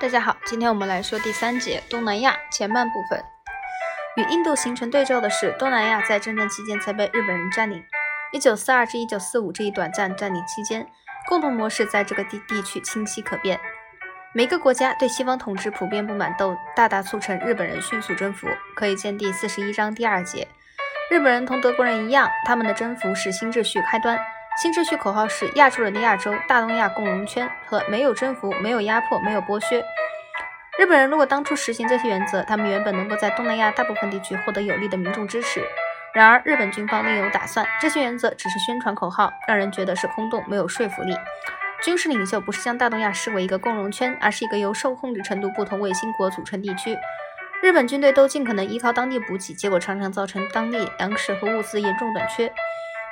大家好，今天我们来说第三节东南亚前半部分。与印度形成对照的是，东南亚在战争期间才被日本人占领。一九四二至一九四五这一短暂占领期间，共同模式在这个地地区清晰可辨。每个国家对西方统治普遍不满，都大大促成日本人迅速征服。可以见第四十一章第二节。日本人同德国人一样，他们的征服是新秩序开端。新秩序口号是“亚洲人的亚洲，大东亚共荣圈”和“没有征服，没有压迫，没有剥削”。日本人如果当初实行这些原则，他们原本能够在东南亚大部分地区获得有力的民众支持。然而，日本军方另有打算，这些原则只是宣传口号，让人觉得是空洞，没有说服力。军事领袖不是将大东亚视为一个共荣圈，而是一个由受控制程度不同卫星国组成地区。日本军队都尽可能依靠当地补给，结果常常造成当地粮食和物资严重短缺。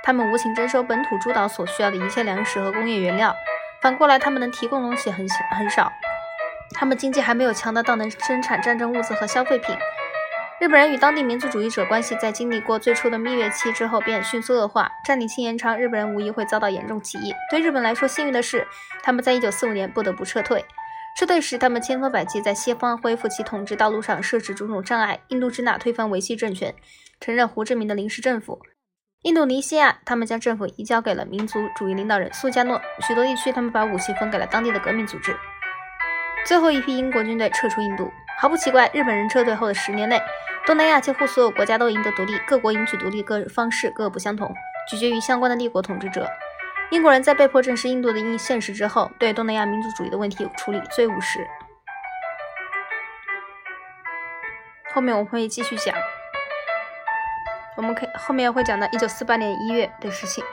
他们无情征收本土诸岛所需要的一切粮食和工业原料，反过来他们能提供东西很很少。他们经济还没有强大到能生产战争物资和消费品。日本人与当地民族主义者关系在经历过最初的蜜月期之后便迅速恶化。占领期延长，日本人无疑会遭到严重起义。对日本来说，幸运的是，他们在1945年不得不撤退。撤退时，他们千方百计在西方恢复其统治道路上设置种种障碍。印度支那推翻维系政权，承认胡志明的临时政府。印度尼西亚，他们将政府移交给了民族主义领导人苏加诺。许多地区，他们把武器分给了当地的革命组织。最后一批英国军队撤出印度，毫不奇怪。日本人撤退后的十年内，东南亚几乎所有国家都赢得独立。各国赢取独立各方式各不相同，取决于相关的立国统治者。英国人在被迫正视印度的硬现实之后，对东南亚民族主义的问题处理最务实。后面我会继续讲。我们可以后面会讲到一九四八年一月的事情。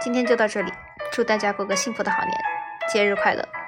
今天就到这里，祝大家过个幸福的好年，节日快乐！